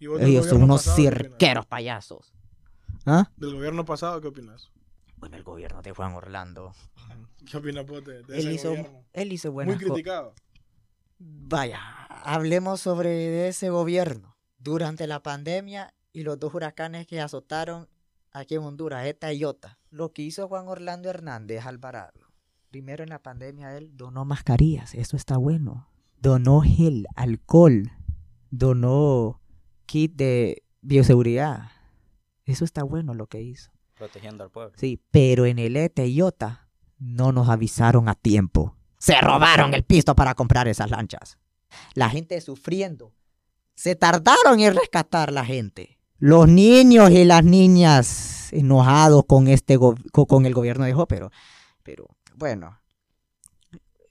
¿Y vos del Ellos son unos pasado cirqueros payasos. ¿Ah? Del gobierno pasado, ¿qué opinas? Bueno, el gobierno de Juan Orlando. ¿Qué opinas vos de, de Él ese hizo, gobierno? él hizo Muy buenas cosas. criticado. Vaya, hablemos sobre ese gobierno. Durante la pandemia y los dos huracanes que azotaron aquí en Honduras, ETA y IOTA. Lo que hizo Juan Orlando Hernández Alvarado. Primero en la pandemia él donó mascarillas, eso está bueno. Donó gel, alcohol, donó kit de bioseguridad. Eso está bueno lo que hizo. Protegiendo al pueblo. Sí, pero en el IOTA no nos avisaron a tiempo. Se robaron el pisto para comprar esas lanchas. La gente sufriendo. Se tardaron en rescatar la gente. Los niños y las niñas enojados con este con el gobierno de pero pero bueno,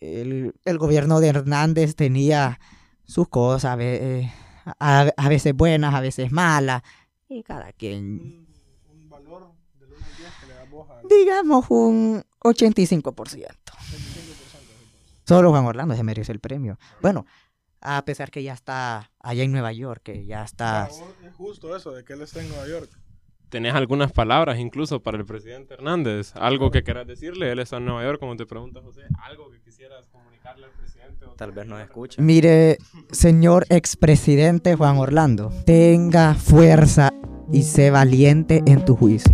el, el gobierno de Hernández tenía sus cosas, eh, a- a veces buenas, a veces malas, y cada quien Un, un valor del 1 al 10 que le das vos al digamos un 85%. 25%. Solo Juan Orlando se merece el premio. Bueno, a pesar que ya está allá en Nueva York, que ya está... Es justo eso, de que él está en Nueva York. Tenés algunas palabras incluso para el presidente Hernández. Algo que quieras decirle. Él está en Nueva York, como te pregunta José. Algo que comunicarle al presidente. o Tal vez no. Mire, señor expresidente Juan Orlando, tenga fuerza y sé valiente en tu juicio.